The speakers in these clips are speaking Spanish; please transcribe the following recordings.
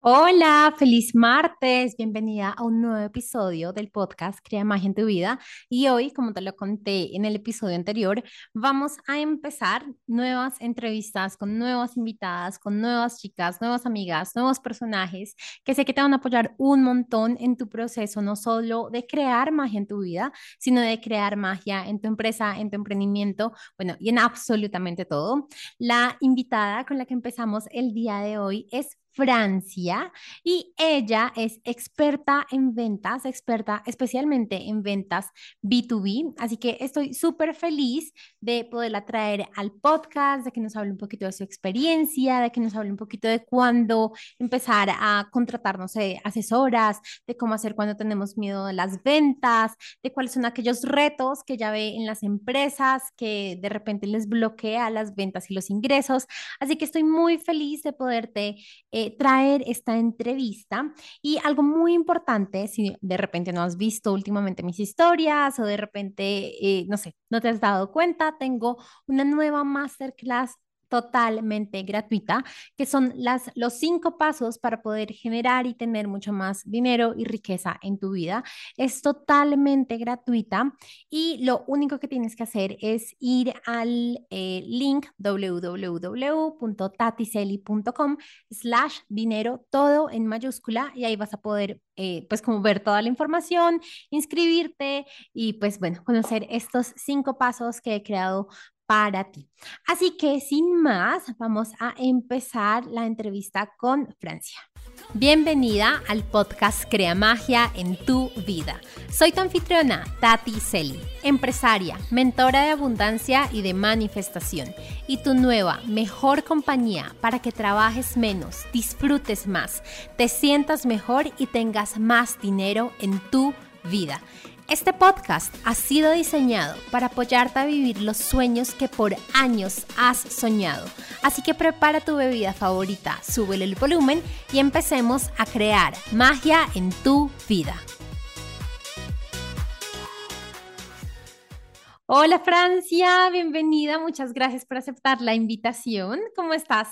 Hola, feliz martes, bienvenida a un nuevo episodio del podcast Crea Magia en tu vida. Y hoy, como te lo conté en el episodio anterior, vamos a empezar nuevas entrevistas con nuevas invitadas, con nuevas chicas, nuevas amigas, nuevos personajes que sé que te van a apoyar un montón en tu proceso, no solo de crear magia en tu vida, sino de crear magia en tu empresa, en tu emprendimiento, bueno, y en absolutamente todo. La invitada con la que empezamos el día de hoy es Francia y ella es experta en ventas, experta especialmente en ventas B2B. Así que estoy súper feliz de poderla traer al podcast, de que nos hable un poquito de su experiencia, de que nos hable un poquito de cuándo empezar a contratar, no sé, asesoras, de cómo hacer cuando tenemos miedo de las ventas, de cuáles son aquellos retos que ya ve en las empresas que de repente les bloquea las ventas y los ingresos. Así que estoy muy feliz de poderte eh, traer esta entrevista. Y algo muy importante, si de repente no has visto últimamente mis historias o de repente, eh, no sé, no te has dado cuenta, tengo una nueva masterclass totalmente gratuita, que son las, los cinco pasos para poder generar y tener mucho más dinero y riqueza en tu vida. Es totalmente gratuita y lo único que tienes que hacer es ir al eh, link www.tatiseli.com slash dinero, todo en mayúscula y ahí vas a poder eh, pues como ver toda la información, inscribirte y pues bueno, conocer estos cinco pasos que he creado para ti. Así que sin más, vamos a empezar la entrevista con Francia. Bienvenida al podcast Crea Magia en tu vida. Soy tu anfitriona, Tati Celi, empresaria, mentora de abundancia y de manifestación, y tu nueva, mejor compañía para que trabajes menos, disfrutes más, te sientas mejor y tengas más dinero en tu vida. Este podcast ha sido diseñado para apoyarte a vivir los sueños que por años has soñado. Así que prepara tu bebida favorita, súbele el volumen y empecemos a crear magia en tu vida. Hola Francia, bienvenida. Muchas gracias por aceptar la invitación. ¿Cómo estás?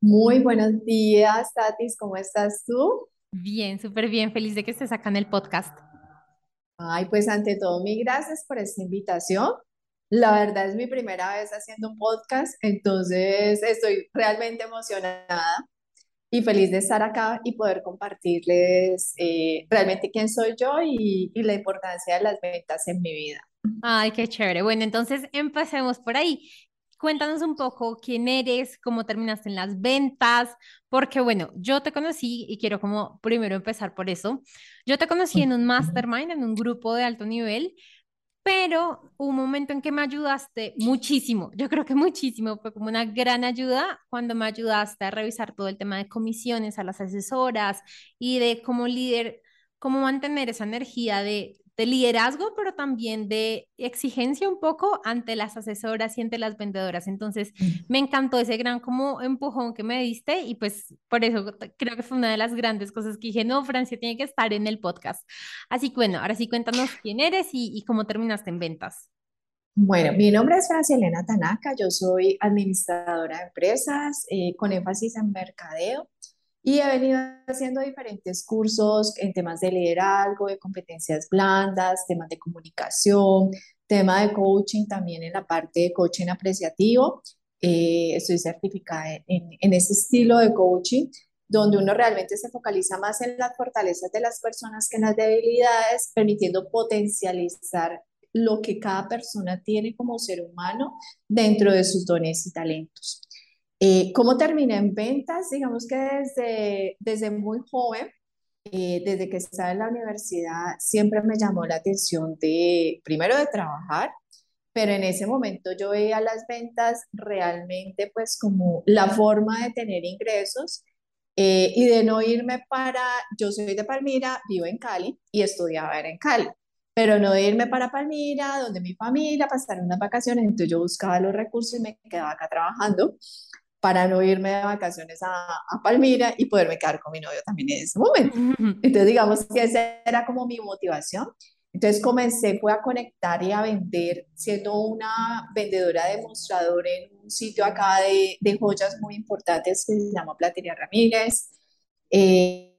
Muy buenos días, Tatis. ¿Cómo estás tú? Bien, súper bien. Feliz de que estés acá en el podcast. Ay, pues ante todo, mil gracias por esta invitación. La verdad es mi primera vez haciendo un podcast, entonces estoy realmente emocionada y feliz de estar acá y poder compartirles eh, realmente quién soy yo y, y la importancia de las ventas en mi vida. Ay, qué chévere. Bueno, entonces empecemos por ahí. Cuéntanos un poco quién eres, cómo terminaste en las ventas, porque bueno, yo te conocí y quiero como primero empezar por eso. Yo te conocí en un mastermind, en un grupo de alto nivel, pero un momento en que me ayudaste muchísimo, yo creo que muchísimo, fue como una gran ayuda cuando me ayudaste a revisar todo el tema de comisiones a las asesoras y de como líder, cómo mantener esa energía de de liderazgo, pero también de exigencia un poco ante las asesoras y ante las vendedoras. Entonces, me encantó ese gran como empujón que me diste y pues por eso creo que fue una de las grandes cosas que dije, no, Francia tiene que estar en el podcast. Así que bueno, ahora sí cuéntanos quién eres y, cómo terminaste en ventas. Bueno, mi nombre es Francia Elena Tanaka, yo soy administradora de empresas eh, con énfasis en mercadeo. Y he venido haciendo diferentes cursos en temas de liderazgo, de competencias blandas, temas de comunicación, tema de coaching también en la parte de coaching apreciativo. Eh, estoy certificada en, en ese estilo de coaching, donde uno realmente se focaliza más en las fortalezas de las personas que en las debilidades, permitiendo potencializar lo que cada persona tiene como ser humano dentro de sus dones y talentos. Eh, ¿Cómo terminé en ventas? Digamos que desde, desde muy joven, eh, desde que estaba en la universidad, siempre me llamó la atención de, primero de trabajar, pero en ese momento yo veía las ventas realmente pues como la forma de tener ingresos eh, y de no irme para, yo soy de Palmira, vivo en Cali y estudiaba en Cali, pero no irme para Palmira, donde mi familia, pasar unas vacaciones, entonces yo buscaba los recursos y me quedaba acá trabajando para no irme de vacaciones a, a, Palmira y poderme quedar con mi novio también en ese momento. Entonces, digamos que esa era como mi motivación. Entonces comencé fue a conectar y a vender, siendo una vendedora demostrador en un sitio acá de, de joyas muy importantes que se llama Platería Ramírez. Eh,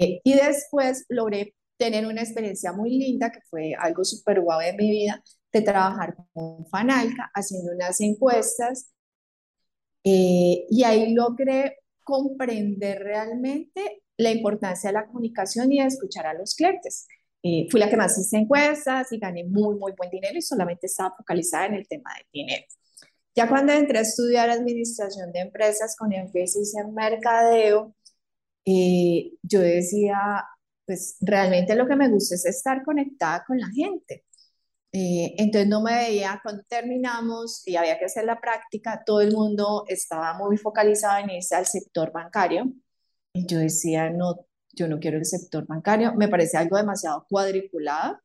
y después logré tener una experiencia muy linda, que fue algo súper guau de mi vida, de trabajar con Fanalca, haciendo unas encuestas. Eh, y ahí logré comprender realmente la importancia de la comunicación y de escuchar a los clientes. Eh, fui la que más hice encuestas y gané muy, muy buen dinero y solamente estaba focalizada en el tema de dinero. Ya cuando entré a estudiar administración de empresas con énfasis en mercadeo, eh, yo decía, pues realmente lo que me gusta es estar conectada con la gente. Eh, entonces no me veía cuando terminamos y había que hacer la práctica, todo el mundo estaba muy focalizado en irse al sector bancario. Y yo decía, no, yo no quiero el sector bancario, me parece algo demasiado cuadriculado.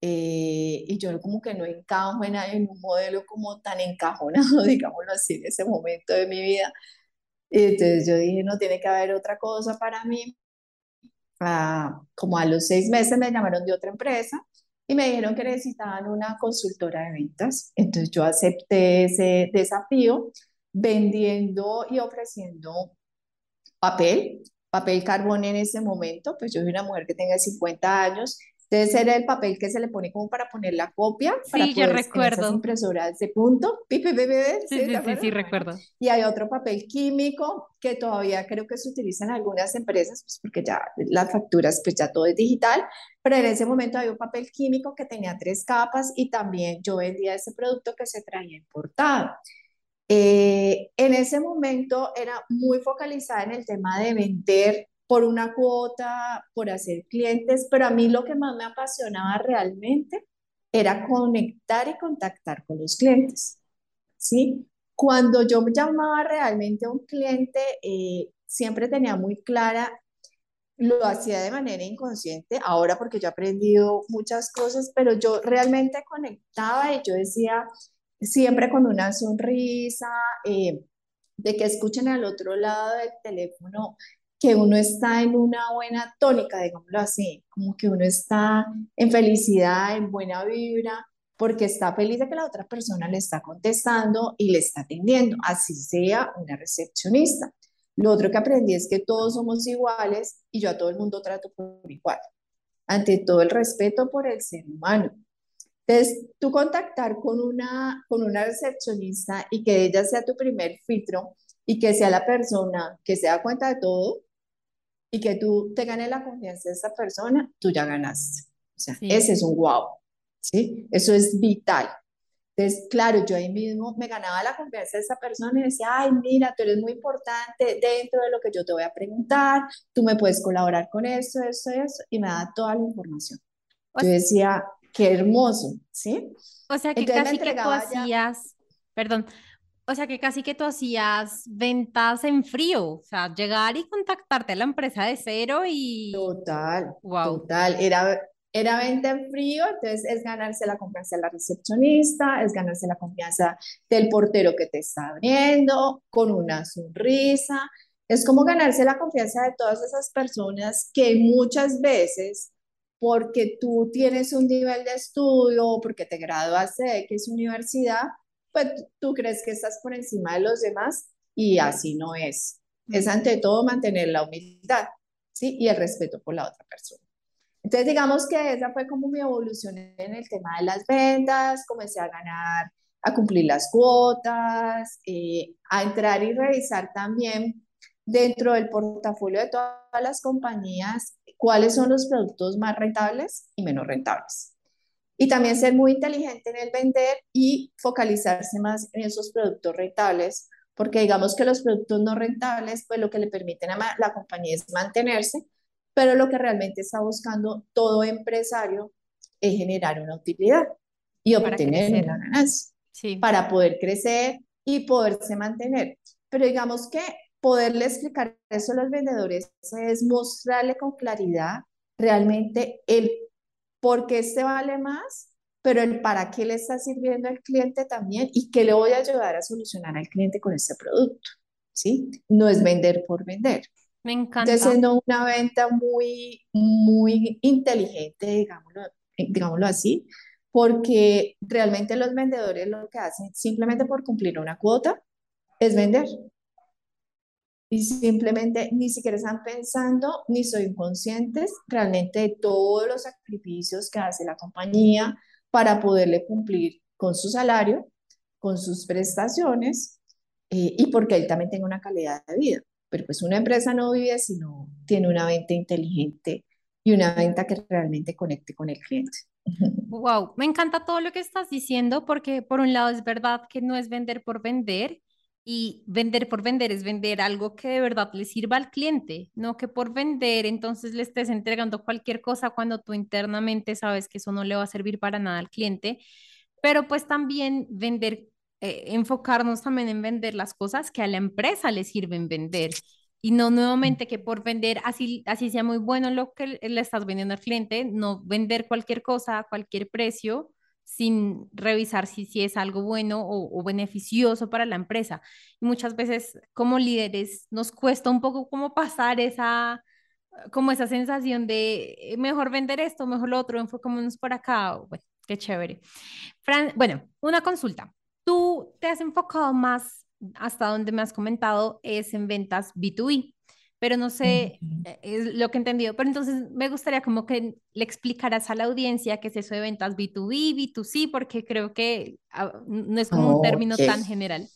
Eh, y yo como que no encajo en, en, un modelo como tan encajonado, digámoslo así, en ese momento de mi vida. Y entonces yo dije, no, tiene que haber otra cosa para mí. Ah, como a los seis meses me llamaron de otra empresa y me dijeron que necesitaban una consultora de ventas. Entonces yo acepté ese desafío vendiendo y ofreciendo papel, papel carbón en ese momento, pues yo soy una mujer que tenga 50 años Debe ser el papel que se le pone como para poner la copia. Para sí, yo recuerdo. Esas impresoras de punto. Sí, sí, sí, sí, recuerdo. Y hay otro papel químico que todavía creo que se utiliza en algunas empresas, pues porque ya las facturas, pues ya todo es digital. Pero en ese momento había un papel químico que tenía tres capas y también yo vendía ese producto que se traía importado. Eh, en ese momento era muy focalizada en el tema de vender por una cuota, por hacer clientes, pero a mí lo que más me apasionaba realmente era conectar y contactar con los clientes. ¿sí? Cuando yo llamaba realmente a un cliente, eh, siempre tenía muy clara, lo hacía de manera inconsciente, ahora porque yo he aprendido muchas cosas, pero yo realmente conectaba y yo decía, siempre con una sonrisa, eh, de que escuchen al otro lado del teléfono que uno está en una buena tónica, digámoslo así, como que uno está en felicidad, en buena vibra, porque está feliz de que la otra persona le está contestando y le está atendiendo, así sea una recepcionista. Lo otro que aprendí es que todos somos iguales y yo a todo el mundo trato por igual, ante todo el respeto por el ser humano. Entonces, tú contactar con una, con una recepcionista y que ella sea tu primer filtro y que sea la persona que se da cuenta de todo, y que tú te ganes la confianza de esa persona, tú ya ganaste. O sea, ese es un wow, ¿sí? Eso es vital. Entonces, claro, yo ahí mismo me ganaba la confianza de esa persona y decía, ay, mira, tú eres muy importante dentro de lo que yo te voy a preguntar, tú me puedes colaborar con esto, esto, eso, y me da toda la información. yo decía, qué hermoso, ¿sí? O sea, que casi que tú hacías, perdón, o sea, que casi que tú hacías ventas en frío, o sea, llegar y contactarte a la empresa de cero y... Total, wow. total. Era, era venta en frío, entonces es ganarse la confianza de la recepcionista, es ganarse la confianza del portero que te está abriendo, con una sonrisa. Es como ganarse la confianza de todas esas personas que muchas veces, porque tú tienes un nivel de estudio, porque te graduaste de X universidad, pues tú crees que estás por encima de los demás y así no es. Es ante todo mantener la humildad, ¿sí? Y el respeto por la otra persona. Entonces, digamos que esa fue como mi evolución en el tema de las ventas, comencé a ganar, a cumplir las cuotas, eh, a entrar y revisar también dentro del portafolio de todas las compañías cuáles son los productos más rentables y menos rentables. Y también ser muy inteligente en el vender y focalizarse más en esos productos rentables, porque digamos que los productos no rentables, pues lo que le permiten a la compañía es mantenerse, pero lo que realmente está buscando todo empresario es generar una utilidad y obtener una ganancia para poder crecer y poderse mantener. Pero digamos que poderle explicar eso a los vendedores es mostrarle con claridad realmente el porque este vale más, pero el para qué le está sirviendo al cliente también y qué le voy a ayudar a solucionar al cliente con este producto, ¿sí? No es vender por vender. Me encanta. Entonces, siendo una venta muy, muy inteligente, digámoslo, digámoslo así, porque realmente los vendedores lo que hacen simplemente por cumplir una cuota es vender. Y simplemente ni siquiera están pensando ni son conscientes realmente de todos los sacrificios que hace la compañía para poderle cumplir con su salario, con sus prestaciones eh, y porque él también tenga una calidad de vida. Pero pues una empresa no vive si no tiene una venta inteligente y una venta que realmente conecte con el cliente. Wow, me encanta todo lo que estás diciendo porque por un lado es verdad que no es vender por vender y vender por vender es vender algo que de verdad le sirva al cliente, no que por vender entonces le estés entregando cualquier cosa cuando tú internamente sabes que eso no le va a servir para nada al cliente, pero pues también vender, eh, enfocarnos también en vender las cosas que a la empresa le sirven vender y no nuevamente que por vender así, así sea muy bueno lo que le estás vendiendo al cliente, no vender cualquier cosa a cualquier precio sin revisar si, si es algo bueno o, beneficioso para la empresa. Y muchas veces como líderes nos cuesta un poco como pasar esa, como esa sensación de eh, mejor vender esto, mejor lo otro, enfocémonos por acá. Bueno, qué chévere. Fran, bueno, una consulta. ¿Tú te has enfocado más, hasta donde me has comentado, es en ventas B2B? Pero no sé, eh, es lo que he entendido. Pero entonces me gustaría como que le explicaras a la audiencia qué es eso de ventas B2B, B2C, porque creo que ah, no es como un término tan general.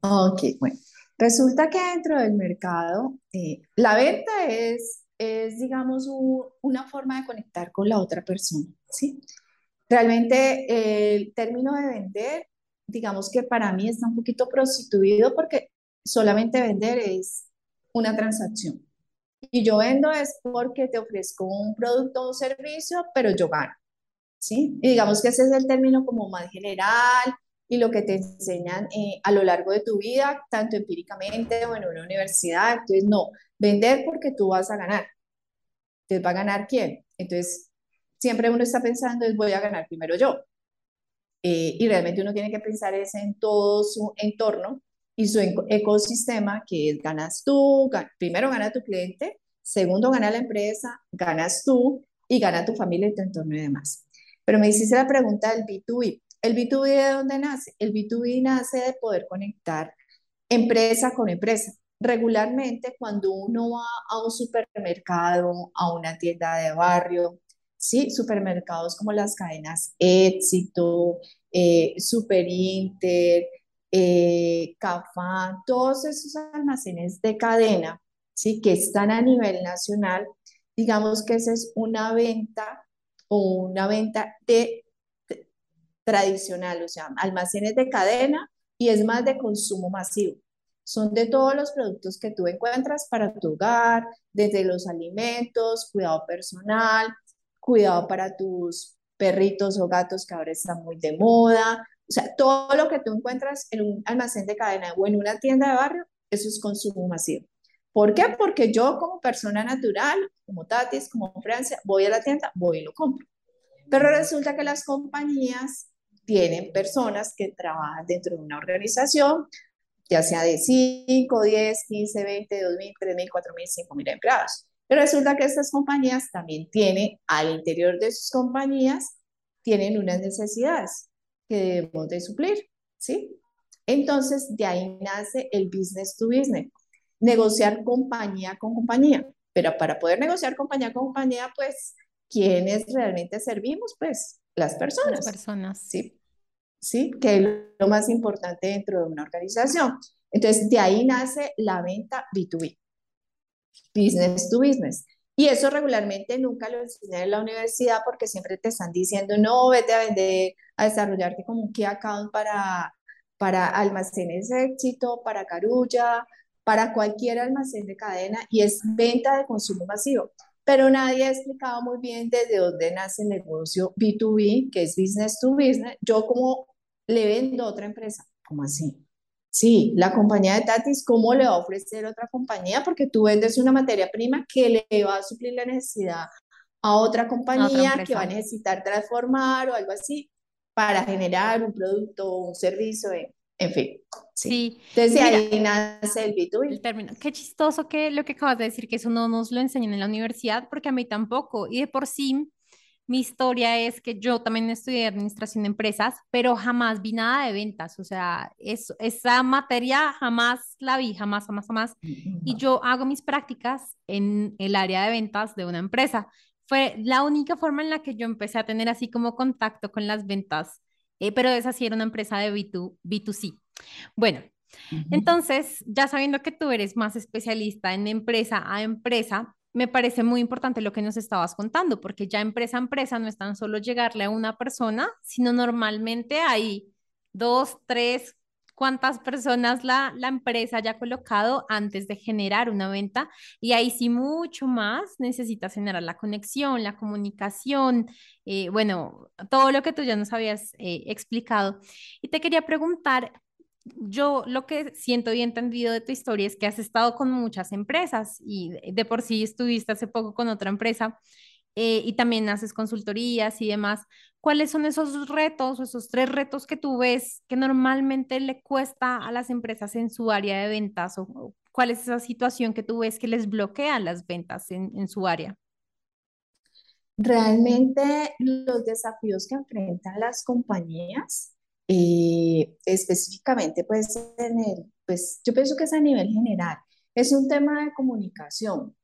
Ok, bueno. Resulta que dentro del mercado, eh, la venta es, es digamos, una forma de conectar con la otra persona, ¿sí? Realmente el término de vender, digamos que para mí está un poquito prostituido porque solamente vender es una transacción. Y yo vendo es porque te ofrezco un producto o un servicio, pero yo gano. ¿sí? Y digamos que ese es el término como más general y lo que te enseñan eh, a lo largo de tu vida, tanto empíricamente o en una universidad. Entonces, no, vender porque tú vas a ganar. Entonces, ¿va a ganar quién? Entonces, siempre uno está pensando es voy a ganar primero yo. Eh, y realmente uno tiene que pensar es en todo su entorno y su ecosistema, que es ganas tú, primero gana tu cliente, segundo gana la empresa, ganas tú y gana tu familia y tu entorno y demás. Pero me hiciste la pregunta del B2B. ¿El B2B de dónde nace? El B2B nace de poder conectar empresa con empresa. Regularmente cuando uno va a un supermercado, a una tienda de barrio, ¿sí? Supermercados como las cadenas Éxito, eh, Super Inter, eh, todos esos almacenes de cadena, ¿sí? que están a nivel nacional, digamos que esa es una venta o una venta de, tradicional, o sea, almacenes de cadena y es más de consumo masivo. Son de todos los productos que tú encuentras para tu hogar, desde los alimentos, cuidado personal, cuidado para tus perritos o gatos que ahora están muy de moda, o sea, todo lo que tú encuentras en un almacén de cadena o en una tienda de barrio, eso es consumo masivo. ¿Por qué? Porque yo como persona natural, como Tatis, como Francia, voy a la tienda, voy y lo compro. Pero resulta que las compañías tienen personas que trabajan dentro de una organización, ya sea de 5, 10, 15, 20, 2.000, 3.000, 4.000, 5.000 empleados. Pero resulta que estas compañías también tienen, al interior de sus compañías, tienen unas necesidades que debemos de suplir, ¿sí? Entonces, de ahí nace el business to business, negociar compañía con compañía. Pero para poder negociar compañía con compañía, pues, ¿quiénes realmente servimos? Pues, las personas. Las personas. Sí, sí, que es lo más importante dentro de una organización. Entonces, de ahí nace la venta B2B, business to business. Y eso regularmente nunca lo enseñan en la universidad porque siempre te están diciendo, no, vete a vender, a desarrollarte como un key account para, para almacenes éxito, para Carulla, para cualquier almacén de cadena y es venta de consumo masivo. Pero nadie ha explicado muy bien desde dónde nace el negocio B2B, que es business to business. Yo como le vendo a otra empresa, ¿cómo así? Sí, la compañía de Tatis, ¿cómo le va a ofrecer otra compañía? Porque tú vendes una materia prima que le va a suplir la necesidad a otra compañía que va a necesitar transformar o algo así para generar un producto o un servicio, en, fin. Sí. Entonces ahí nace el B2B. El término. Qué chistoso que lo que acabas de decir, que eso no nos lo enseñan en la universidad, porque a mí tampoco. Y de por sí, mi historia es que yo también estudié administración de empresas, pero jamás vi nada de ventas. O sea, esa materia jamás la vi, jamás, jamás, jamás. Y yo hago mis prácticas en el área de ventas de una empresa. Fue la única forma en la que yo empecé a tener así como contacto con las ventas, eh, pero esa sí era una empresa de B2, B2C. Bueno, entonces, ya sabiendo que tú eres más especialista en empresa a empresa, me parece muy importante lo que nos estabas contando, porque ya empresa a empresa no es tan solo llegarle a una persona, sino normalmente hay dos, tres, cuántas personas la, la empresa haya colocado antes de generar una venta. Y ahí sí mucho más necesitas generar la conexión, la comunicación, eh, bueno, todo lo que tú ya nos habías eh, explicado. Y te quería preguntar, yo lo que siento y entendido de tu historia es que has estado con muchas empresas y de por sí estuviste hace poco con otra empresa eh, y también haces consultorías y demás. ¿Cuáles son esos retos o esos tres retos que tú ves que normalmente le cuesta a las empresas en su área de ventas o, cuál es esa situación que tú ves que les bloquea las ventas en, en su área? Realmente los desafíos que enfrentan las compañías específicamente, pues, en el, pues, yo pienso que es a nivel general. Es un tema de comunicación.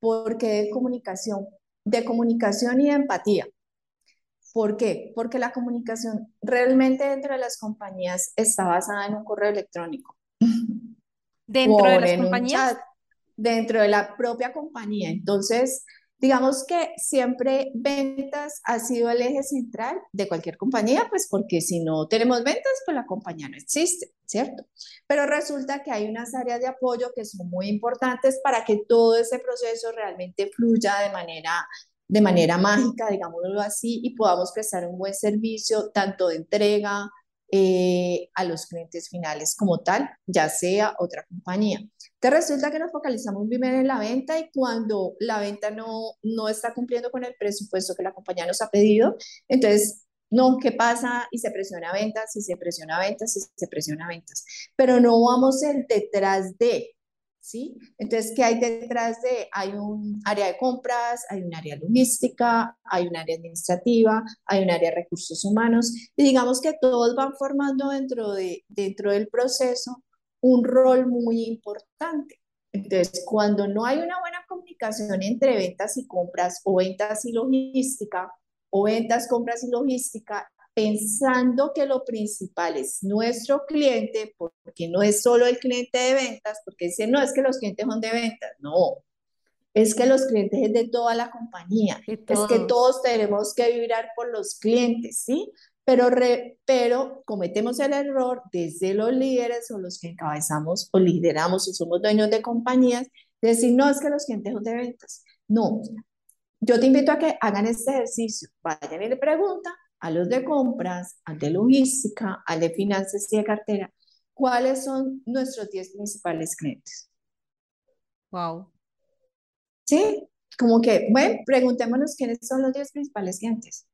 porque de comunicación? De comunicación y de empatía. ¿Por qué? Porque la comunicación realmente dentro de las compañías está basada en un correo electrónico. ¿Dentro de las compañías? dentro de la propia compañía. Entonces, Digamos que siempre ventas ha sido el eje central de cualquier compañía, pues porque si no tenemos ventas, pues la compañía no existe, ¿cierto? Pero resulta que hay unas áreas de apoyo que son muy importantes para que todo ese proceso realmente fluya de manera de manera mágica, digámoslo así, y podamos prestar un buen servicio tanto de entrega, eh, a los clientes finales como tal, ya sea otra compañía. Te resulta que nos focalizamos bien en la venta y cuando la venta no, no está cumpliendo con el presupuesto que la compañía nos ha pedido, entonces no, ¿qué pasa? Y se presiona ventas, y se presiona ventas, y se presiona ventas. Pero no vamos el detrás de, ¿sí? Entonces, ¿qué hay detrás de? Hay un área de compras, hay un área logística, hay un área administrativa, hay un área de recursos humanos, y digamos que todos van formando dentro, de, dentro del proceso un rol muy importante. Entonces, cuando no hay una buena comunicación entre ventas y compras o ventas y logística, o ventas, compras y logística, pensando que lo principal es nuestro cliente, porque no es solo el cliente de ventas, porque dice, no, es que los clientes son de ventas, no, es que los clientes es de toda la compañía, es que todos tenemos que vibrar por los clientes, ¿sí? Pero, pero cometemos el error desde los líderes o los que encabezamos o lideramos o somos dueños de compañías, de decir, no, es que los clientes son de ventas. No, yo te invito a que hagan este ejercicio, vayan y le preguntan a los de compras, al de logística, al de finanzas y de cartera, ¿cuáles son nuestros 10 principales clientes? Wow. Sí, como que, bueno, preguntémonos quiénes son los 10 principales clientes.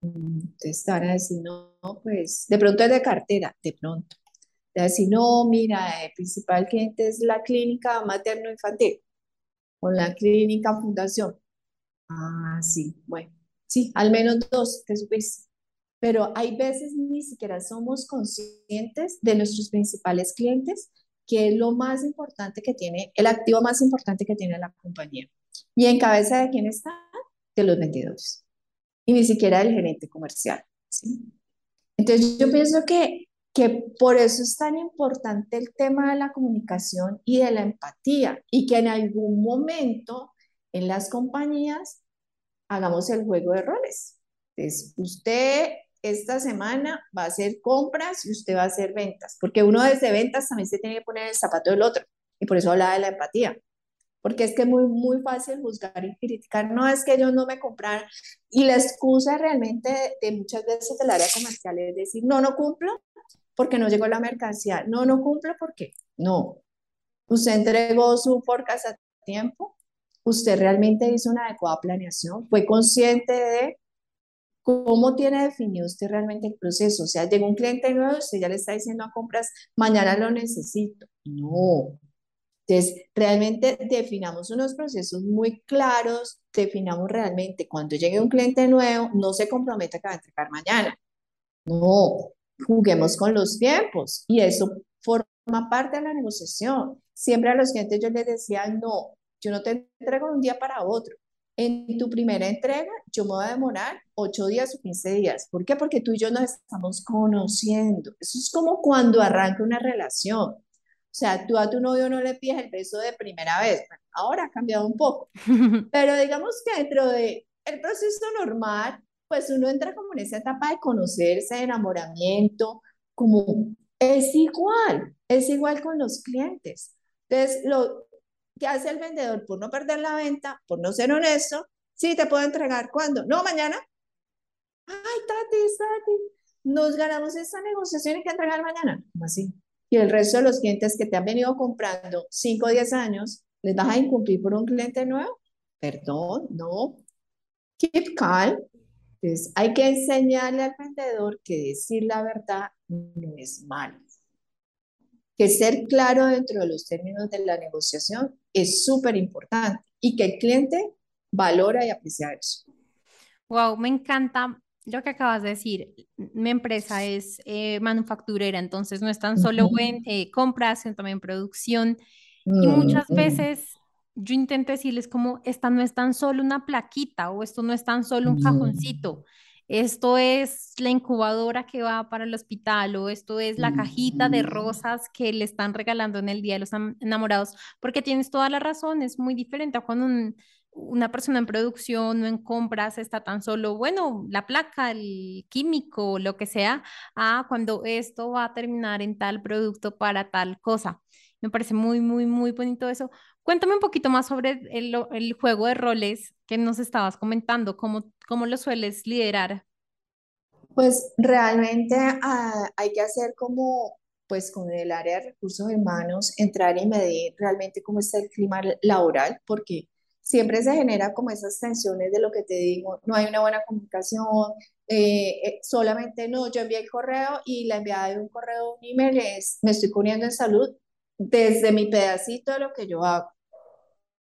Entonces van a decir, no, pues de pronto es de cartera, de pronto. De decir, no, mira, el principal cliente es la clínica materno-infantil o la clínica fundación. Ah, sí, bueno. Sí, al menos dos, te supiste. Pero hay veces ni siquiera somos conscientes de nuestros principales clientes, que es lo más importante que tiene, el activo más importante que tiene la compañía. ¿Y en cabeza de quién está? De los vendedores. Y ni siquiera del gerente comercial. ¿sí? Entonces yo pienso que, que por eso es tan importante el tema de la comunicación y de la empatía y que en algún momento en las compañías hagamos el juego de roles. Entonces, usted esta semana va a hacer compras y usted va a hacer ventas, porque uno desde ventas también se tiene que poner el zapato del otro, y por eso hablaba de la empatía, porque es que es muy, muy fácil juzgar y criticar, no es que ellos no me compraron, y la excusa realmente de, muchas veces del área comercial es decir, no, no cumplo porque no llegó la mercancía, no, no cumplo porque no, usted entregó su forecast a tiempo, usted realmente hizo una adecuada planeación, fue consciente de cómo tiene definido usted realmente el proceso. O sea, llegó un cliente nuevo, usted ya le está diciendo a compras, mañana lo necesito. No. Entonces, realmente definamos unos procesos muy claros, definamos realmente cuando llegue un cliente nuevo, no se comprometa que va a entregar mañana. No, juguemos con los tiempos y eso forma parte de la negociación. Siempre a los clientes yo les decía, no, yo no te entrego de un día para otro. En tu primera entrega, yo me voy a demorar 8 días o 15 días. ¿Por qué? Porque tú y yo nos estamos conociendo. Eso es como cuando arranca una relación. O sea, tú a tu novio no le pides el beso de primera vez. ahora ha cambiado un poco. Pero digamos que dentro de el proceso normal, pues uno entra como en esa etapa de conocerse, de enamoramiento, como es igual, es igual con los clientes. Entonces, lo que hace el vendedor por no perder la venta, por no ser honesto, sí, te puedo entregar cuando, no, mañana. Ay, Tati, Tati, nos ganamos esta negociación y que entregar mañana. ¿Cómo así? y el resto de los clientes que te han venido comprando 5 o 10 años, ¿les vas a incumplir por un cliente nuevo? Perdón, no. Keep calm. Entonces, hay que enseñarle al vendedor que decir la verdad no es malo. Que ser claro dentro de los términos de la negociación es súper importante y que el cliente valora y aprecia eso. Wow, me encanta lo que acabas de decir, mi empresa es eh, manufacturera, entonces no es tan solo en eh, compras, sino también producción. y mm, muchas mm. veces yo intento decirles como, esta no es tan solo una plaquita o esto no es tan solo un cajoncito. Esto es la incubadora que va para el hospital o esto es la cajita de rosas que le están regalando en el Día de los Enamorados, porque tienes toda la razón, es muy diferente a cuando un, una persona en producción o en compras está tan solo, bueno, la placa, el químico, lo que sea, a cuando esto va a terminar en tal producto para tal cosa. Me parece muy, muy, muy bonito eso. Cuéntame un poquito más sobre el, el juego de roles que nos estabas comentando, cómo, cómo lo sueles liderar. Pues realmente ah, hay que hacer como, pues con el área de recursos humanos, entrar y medir realmente cómo está el clima laboral, porque siempre se genera como esas tensiones de lo que te digo, no hay una buena comunicación, eh, eh, solamente no, yo envié el correo y la enviada de un correo, un email es, me estoy poniendo en salud desde mi pedacito de lo que yo hago,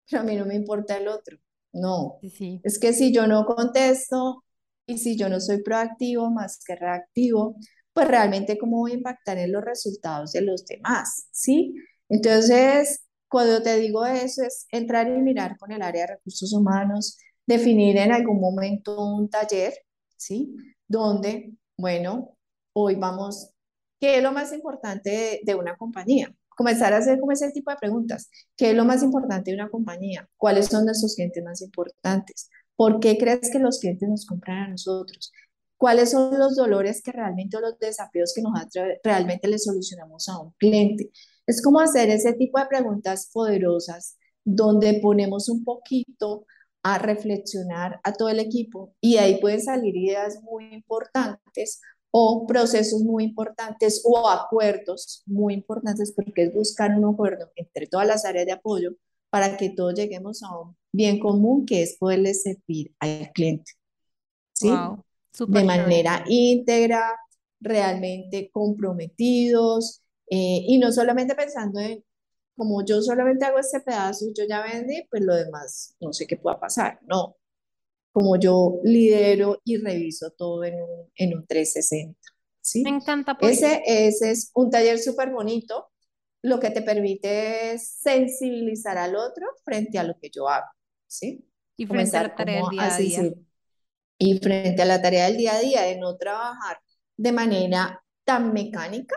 pero a mí no me importa el otro, no, es que si yo no contesto y si yo no soy proactivo más que reactivo, pues realmente cómo voy a impactar en los resultados de los demás, ¿sí? Entonces, cuando te digo eso es entrar y mirar con el área de recursos humanos, definir en algún momento un taller, ¿sí? Donde, bueno, hoy vamos, ¿qué es lo más importante de, una compañía? Comenzar a hacer como ese tipo de preguntas. ¿Qué es lo más importante de una compañía? ¿Cuáles son nuestros clientes más importantes? ¿Por qué crees que los clientes nos compran a nosotros? ¿Cuáles son los dolores que realmente o los desafíos que nos realmente le solucionamos a un cliente? Es como hacer ese tipo de preguntas poderosas donde ponemos un poquito a reflexionar a todo el equipo y ahí pueden salir ideas muy importantes o procesos muy importantes o acuerdos muy importantes porque es buscar un acuerdo entre todas las áreas de apoyo para que todos lleguemos a un bien común que es poderle servir al cliente. ¿Sí? de manera íntegra, realmente comprometidos, eh, y no solamente pensando en, como yo solamente hago este pedazo yo ya vendí, pues lo demás no sé qué pueda pasar. No, como yo lidero y reviso todo en un, en un 360. ¿sí? Me encanta. Ese, ese es un taller súper bonito. Lo que te permite es sensibilizar al otro frente a lo que yo hago. ¿sí? Y frente a la tarea del día a día. Y frente a la tarea del día a día, de no trabajar de manera tan mecánica,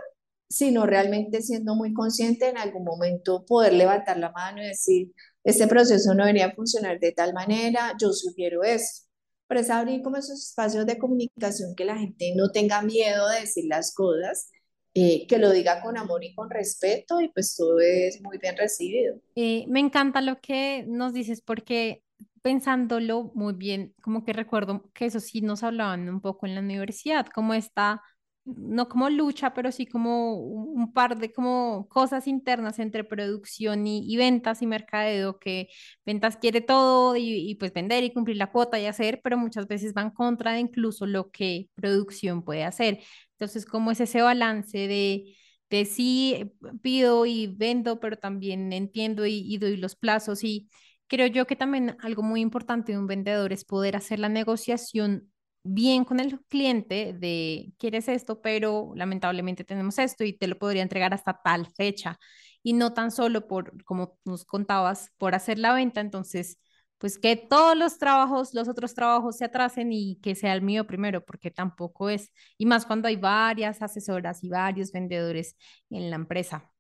sino realmente siendo muy consciente en algún momento poder levantar la mano y decir, este proceso no debería funcionar de tal manera, yo sugiero eso. Pero es abrir como esos espacios de comunicación que la gente no tenga miedo de decir las cosas, eh, que lo diga con amor y con respeto y pues todo es muy bien recibido. Eh, me encanta lo que nos dices porque pensándolo muy bien, como que recuerdo que eso sí nos hablaban un poco en la universidad, como esta no como lucha, pero sí como un par de como cosas internas entre producción y, ventas y mercadeo, que ventas quiere todo y, pues vender y cumplir la cuota y hacer, pero muchas veces van contra de incluso lo que producción puede hacer. Entonces, ¿cómo es ese balance de, de sí pido y vendo, pero también entiendo y, y doy los plazos y creo yo que también algo muy importante de un vendedor es poder hacer la negociación bien con el cliente de quieres esto, pero lamentablemente tenemos esto y te lo podría entregar hasta tal fecha y no tan solo por, como nos contabas, por hacer la venta, entonces pues que todos los trabajos, los otros trabajos se atrasen y que sea el mío primero, porque tampoco es, y más cuando hay varias asesoras y varios vendedores en la empresa.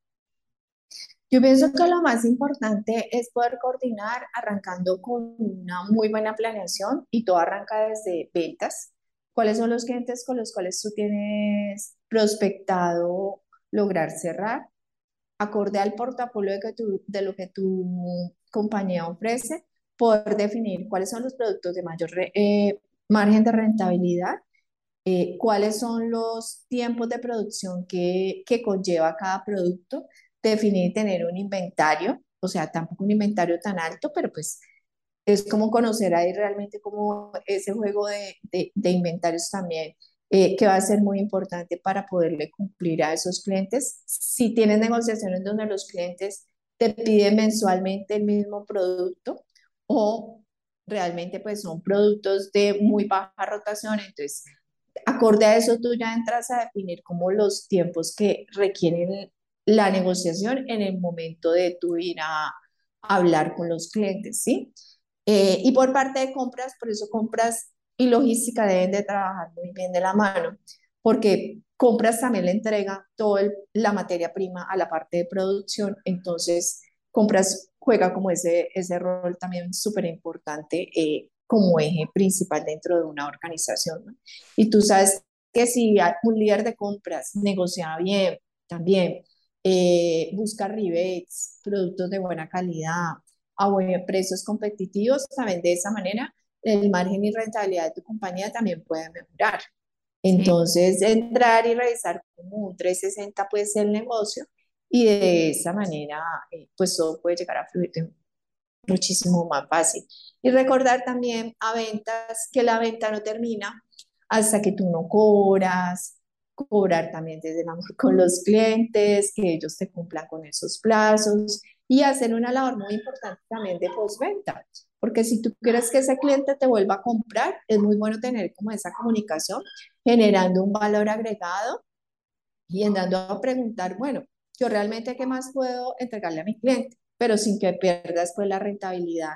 Yo pienso que lo más importante es poder coordinar arrancando con una muy buena planeación y todo arranca desde ventas. ¿Cuáles son los clientes con los cuales tú tienes prospectado lograr cerrar? Acorde al portafolio de, que de lo que tu compañía ofrece, poder definir cuáles son los productos de mayor eh, margen de rentabilidad, eh, cuáles son los tiempos de producción que, que conlleva cada producto, definir y tener un inventario, o sea, tampoco un inventario tan alto, pero pues es como conocer ahí realmente como ese juego de, de, inventarios también, eh, que va a ser muy importante para poderle cumplir a esos clientes. Si tienes negociaciones donde los clientes te piden mensualmente el mismo producto o realmente pues son productos de muy baja rotación, entonces acorde a eso tú ya entras a definir como los tiempos que requieren la negociación en el momento de tú ir a, hablar con los clientes, ¿sí? Eh, y por parte de compras, por eso compras y logística deben de trabajar muy bien de la mano, porque compras también le entrega toda la materia prima a la parte de producción, entonces compras juega como ese, ese rol también súper importante eh, como eje principal dentro de una organización. ¿no? Y tú sabes que si un líder de compras negocia bien, también eh, busca rebates, productos de buena calidad, a precios competitivos, también de esa manera el margen y rentabilidad de tu compañía también puede mejorar. Entonces, entrar y revisar como un 360 puede ser el negocio y de esa manera, eh, pues todo puede llegar a fluir muchísimo más fácil. Y recordar también a ventas que la venta no termina hasta que tú no cobras, cobrar también desde el amor con los clientes, que ellos te cumplan con esos plazos y hacer una labor muy importante también de postventa, porque si tú quieres que ese cliente te vuelva a comprar, es muy bueno tener como esa comunicación, generando un valor agregado y andando a preguntar, bueno, yo realmente qué más puedo entregarle a mi cliente, pero sin que pierda después la rentabilidad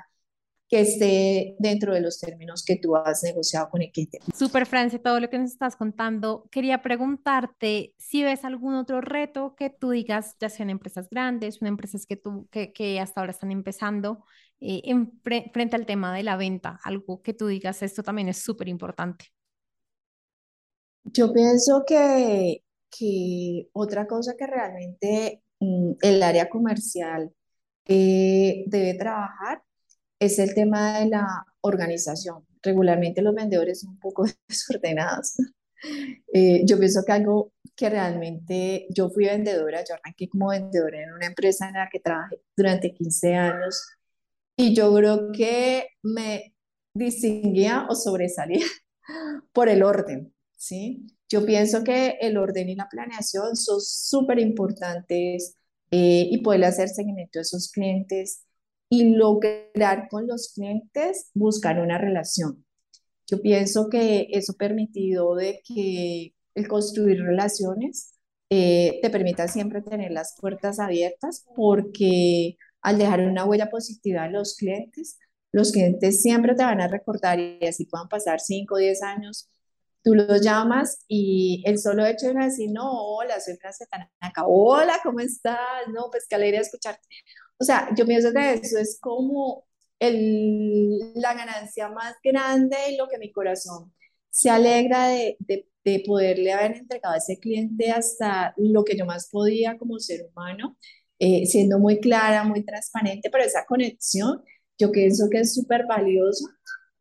que esté dentro de los términos que tú has negociado con el cliente. Super, Francia, todo lo que nos estás contando. Quería preguntarte si ves algún otro reto que tú digas, ya sean empresas grandes, una empresas que, tú, que, que hasta ahora están empezando, eh, en frente al tema de la venta, algo que tú digas, esto también es súper importante. Yo pienso que, que otra cosa que realmente mm, el área comercial eh, debe trabajar es el tema de la organización. Regularmente los vendedores son un poco desordenados. Eh, yo pienso que algo que realmente yo fui vendedora, yo arranqué como vendedora en una empresa en la que trabajé durante 15 años y yo creo que me distinguía o sobresalía por el orden, ¿sí? Yo pienso que el orden y la planeación son súper importantes eh, y poder hacer seguimiento a esos clientes y lograr con los clientes buscar una relación. Yo pienso que eso permitido de que el construir relaciones eh, te permita siempre tener las puertas abiertas porque al dejar una huella positiva a los clientes, los clientes siempre te van a recordar y así puedan pasar 5 o 10 años, tú los llamas y el solo hecho de decir, no, hola, soy Francia Tanaka, hola, ¿cómo estás? No, pues qué alegría escucharte. O sea, yo pienso que eso es como el, la ganancia más grande y lo que mi corazón se alegra de, de, de, poderle haber entregado a ese cliente hasta lo que yo más podía como ser humano, eh, siendo muy clara, muy transparente, pero esa conexión yo pienso que es súper valioso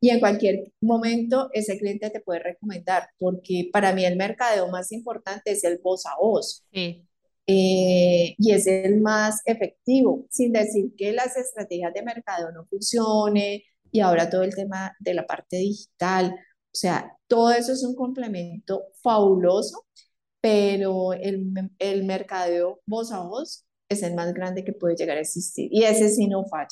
y en cualquier momento ese cliente te puede recomendar, porque para mí el mercadeo más importante es el voz a voz. Sí. Eh, y es el más efectivo, sin decir que las estrategias de mercado no funcionen y ahora todo el tema de la parte digital, o sea, todo eso es un complemento fabuloso, pero el, el mercadeo voz a voz es el más grande que puede llegar a existir y ese sí no falla,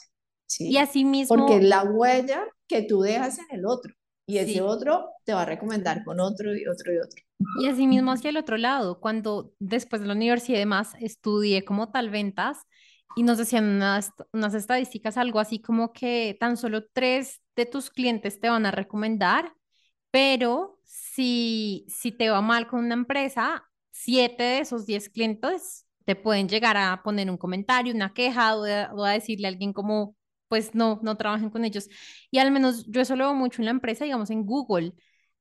¿sí? Y así mismo... Porque es la huella que tú dejas en el otro y ese otro te va a recomendar con otro y otro y otro. Y así mismo hacia el otro lado, cuando después de la universidad y demás estudié como tal ventas y nos decían unas, unas estadísticas, algo así como que tan solo tres de tus clientes te van a recomendar, pero si, si te va mal con una empresa, siete de esos diez clientes te pueden llegar a poner un comentario, una queja o, a decirle a alguien como, pues no, no trabajen con ellos. Y al menos yo eso lo veo mucho en la empresa, digamos en Google.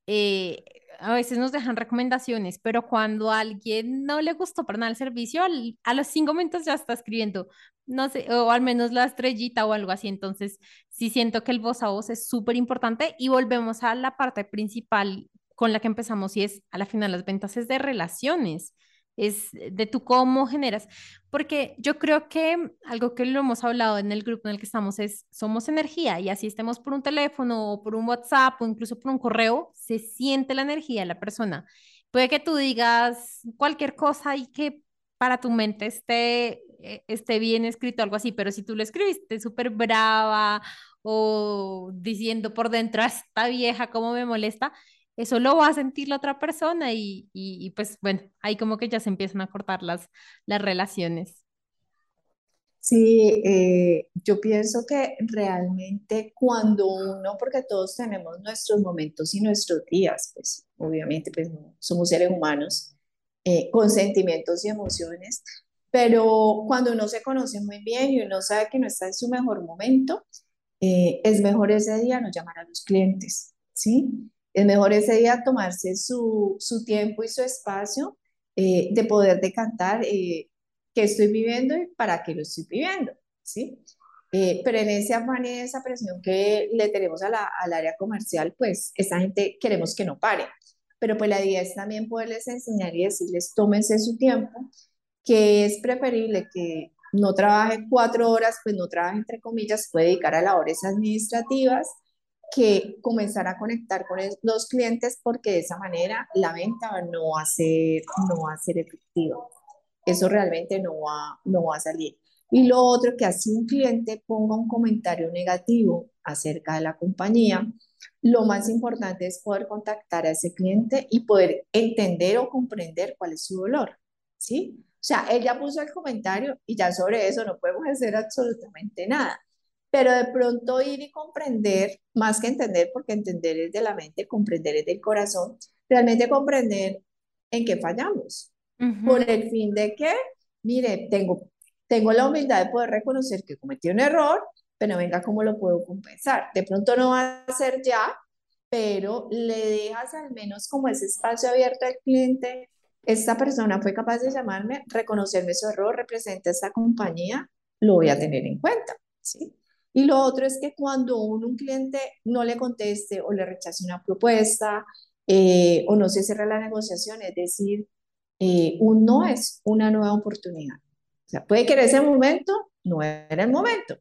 Eh, a veces nos dejan recomendaciones, pero cuando a alguien no le gustó para nada el servicio, a los cinco minutos ya está escribiendo, no sé, o al menos la estrellita o algo así. Entonces, sí siento que el voz a voz es súper importante y volvemos a la parte principal con la que empezamos y es, a la final, las ventas es de relaciones es de tu cómo generas, porque yo creo que algo que lo hemos hablado en el grupo en el que estamos es, somos energía y así estemos por un teléfono o por un WhatsApp o incluso por un correo, se siente la energía de la persona. Puede que tú digas cualquier cosa y que para tu mente esté, eh, esté bien escrito algo así, pero si tú lo escribiste súper brava o diciendo por dentro, ah, esta vieja, cómo me molesta, eso lo va a sentir la otra persona y, y, pues bueno, ahí como que ya se empiezan a cortar las, las relaciones. Sí, eh, yo pienso que realmente cuando uno, porque todos tenemos nuestros momentos y nuestros días, pues obviamente pues somos seres humanos eh, con sentimientos y emociones, pero cuando uno se conoce muy bien y uno sabe que no está en su mejor momento, eh, es mejor ese día no llamar a los clientes, ¿sí? Es mejor ese día tomarse su, su tiempo y su espacio eh, de poder decantar eh, qué estoy viviendo y para qué lo estoy viviendo, ¿sí? Eh, pero en ese afán y esa presión que le tenemos a la, al área comercial, pues esa gente queremos que no pare. Pero pues la idea es también poderles enseñar y decirles, tómense su tiempo, que es preferible que no trabaje cuatro horas, pues no trabaje entre comillas, puede dedicar a labores administrativas, que comenzar a conectar con los clientes porque de esa manera la venta no va a ser, no va a ser efectiva. Eso realmente no va, no va a salir. Y lo otro, que así un cliente ponga un comentario negativo acerca de la compañía, lo más importante es poder contactar a ese cliente y poder entender o comprender cuál es su dolor, ¿sí? O sea, él ya puso el comentario y ya sobre eso no podemos hacer absolutamente nada pero de pronto ir y comprender, más que entender, porque entender es de la mente, comprender es del corazón, realmente comprender en qué fallamos, por el fin de que, mire, tengo, tengo la humildad de poder reconocer que cometí un error, pero venga, ¿cómo lo puedo compensar? De pronto no va a ser ya, pero le dejas al menos como ese espacio abierto al cliente. Esta persona fue capaz de llamarme, reconocerme su error, representa esta compañía, lo voy a tener en cuenta, ¿sí? Y lo otro es que cuando un cliente no le conteste o le rechace una propuesta eh, o no se cierra la negociación, es decir, eh, un no es una nueva oportunidad. O sea, puede que en ese momento no era el momento,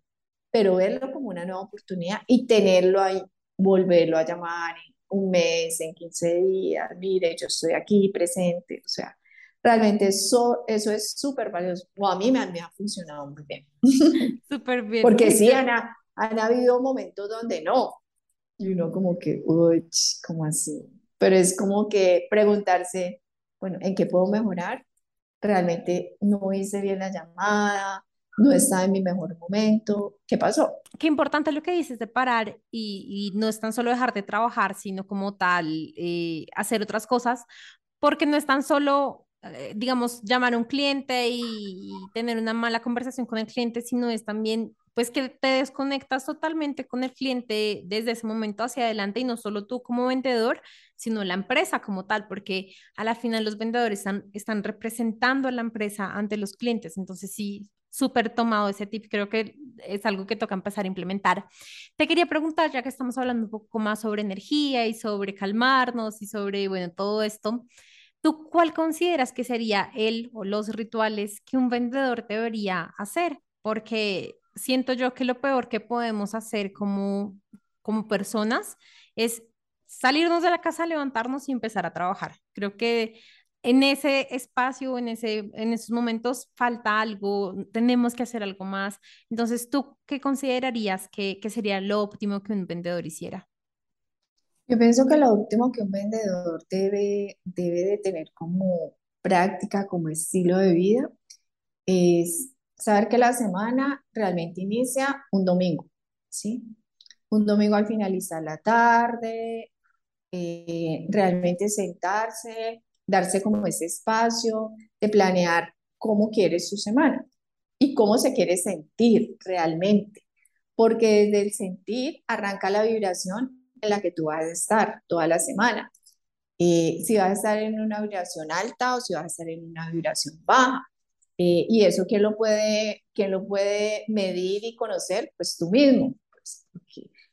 pero verlo como una nueva oportunidad y tenerlo ahí, volverlo a llamar en un mes, en 15 días, mire, yo estoy aquí presente, o sea, realmente eso, eso es súper valioso. O a mí me, me, ha funcionado muy bien. Súper bien. Porque sí, han, han habido momentos donde no. Y uno como que, uy, ¿cómo así? Pero es como que preguntarse, bueno, ¿en qué puedo mejorar? Realmente no hice bien la llamada, no estaba en mi mejor momento. ¿Qué pasó? Qué importante lo que dices de parar y, y no es tan solo dejar de trabajar, sino como tal, eh, hacer otras cosas, porque no es tan solo digamos, llamar a un cliente y, tener una mala conversación con el cliente, sino es también, pues, que te desconectas totalmente con el cliente desde ese momento hacia adelante y no solo tú como vendedor, sino la empresa como tal, porque a la final los vendedores están, están representando a la empresa ante los clientes. Entonces, sí, súper tomado ese tip, creo que es algo que toca empezar a implementar. Te quería preguntar, ya que estamos hablando un poco más sobre energía y sobre calmarnos y sobre, bueno, todo esto. ¿Tú cuál consideras que sería el o los rituales que un vendedor debería hacer? Porque siento yo que lo peor que podemos hacer como, como personas es salirnos de la casa, levantarnos y empezar a trabajar. Creo que en ese espacio, en, ese, en esos momentos falta algo, tenemos que hacer algo más. Entonces, ¿tú qué considerarías que, que sería lo óptimo que un vendedor hiciera? Yo pienso que lo último que un vendedor debe, debe de tener como práctica, como estilo de vida, es saber que la semana realmente inicia un domingo, ¿sí? Un domingo al finalizar la tarde, eh, realmente sentarse, darse como ese espacio de planear cómo quiere su semana y cómo se quiere sentir realmente, porque desde el sentir arranca la vibración en la que tú vas a estar toda la semana. Eh, si vas a estar en una vibración alta o si vas a estar en una vibración baja. Eh, y eso, ¿quién lo, puede, ¿quién lo puede medir y conocer? Pues tú mismo. Pues,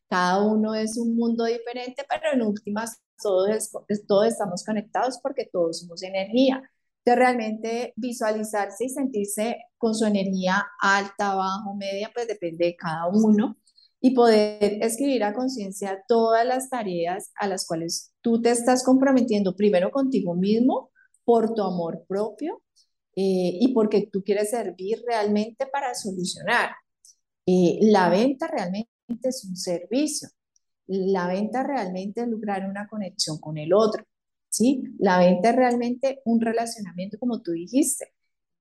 cada uno es un mundo diferente, pero en últimas todos, todos estamos conectados porque todos somos energía. De realmente visualizarse y sentirse con su energía alta, baja, media, pues depende de cada uno y poder escribir a conciencia todas las tareas a las cuales tú te estás comprometiendo, primero contigo mismo, por tu amor propio eh, y porque tú quieres servir realmente para solucionar. Eh, la venta realmente es un servicio. La venta realmente es lograr una conexión con el otro. ¿sí? La venta es realmente un relacionamiento, como tú dijiste.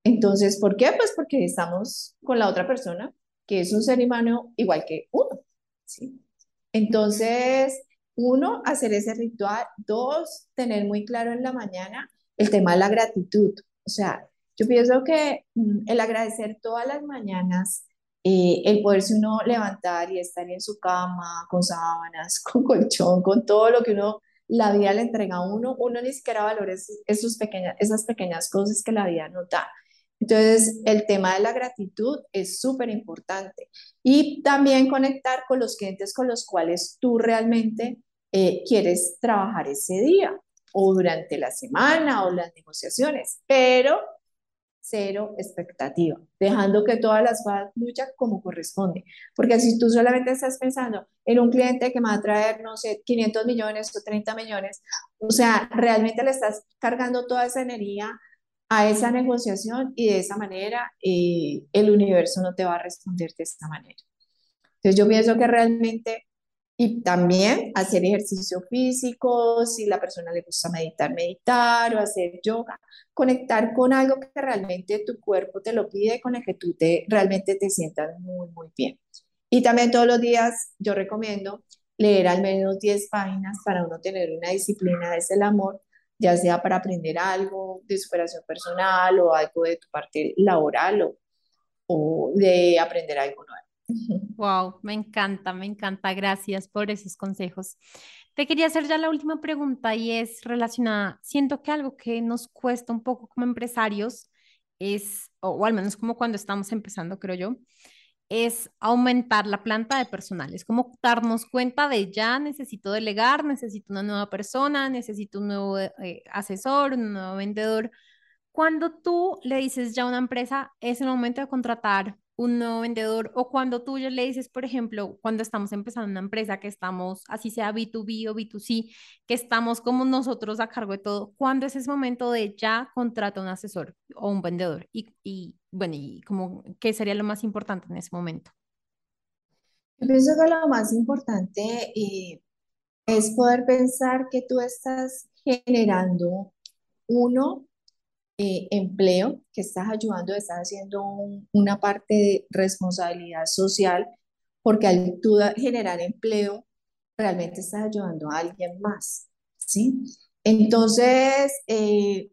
Entonces, ¿por qué? Pues porque estamos con la otra persona que es un ser humano igual que uno. ¿sí? Entonces, uno, hacer ese ritual. Dos, tener muy claro en la mañana el tema de la gratitud. O sea, yo pienso que mm, el agradecer todas las mañanas, eh, el poderse uno levantar y estar en su cama, con sábanas, con colchón, con todo lo que uno, la vida le entrega a uno, uno ni siquiera valora esas pequeñas cosas que la vida nos da. Entonces, el tema de la gratitud es súper importante. Y también conectar con los clientes con los cuales tú realmente eh, quieres trabajar ese día o durante la semana o las negociaciones, pero cero expectativa, dejando que todas las cosas fluyan como corresponde. Porque si tú solamente estás pensando en un cliente que me va a traer, no sé, 500 millones o 30 millones, o sea, realmente le estás cargando toda esa energía a esa negociación y de esa manera eh, el universo no te va a responder de esta manera. Entonces yo pienso que realmente, y también hacer ejercicio físico, si la persona le gusta meditar, meditar o hacer yoga, conectar con algo que realmente tu cuerpo te lo pide, con el que tú te, realmente te sientas muy, muy bien. Y también todos los días yo recomiendo leer al menos 10 páginas para uno tener una disciplina, es el amor, ya sea para aprender algo de superación personal o algo de tu parte laboral o, o de aprender algo nuevo. Wow, me encanta, me encanta. Gracias por esos consejos. Te quería hacer ya la última pregunta y es relacionada, siento que algo que nos cuesta un poco como empresarios es, o, al menos como cuando estamos empezando, creo yo, es aumentar la planta de personal. Es como darnos cuenta de ya necesito delegar, necesito una nueva persona, necesito un nuevo eh, asesor, un nuevo vendedor. Cuando tú le dices ya a una empresa, es el momento de contratar un nuevo vendedor o cuando tú ya le dices, por ejemplo, cuando estamos empezando una empresa que estamos, así sea B2B o B2C, que estamos como nosotros a cargo de todo, ¿cuándo es ese momento de ya contrata un asesor o un vendedor? Y, y bueno, y como, ¿qué sería lo más importante en ese momento? Yo pienso que lo más importante eh, es poder pensar que tú estás generando uno eh, empleo, que estás ayudando, estás haciendo una parte de responsabilidad social, porque al tú generar empleo, realmente estás ayudando a alguien más, ¿sí? Entonces, eh,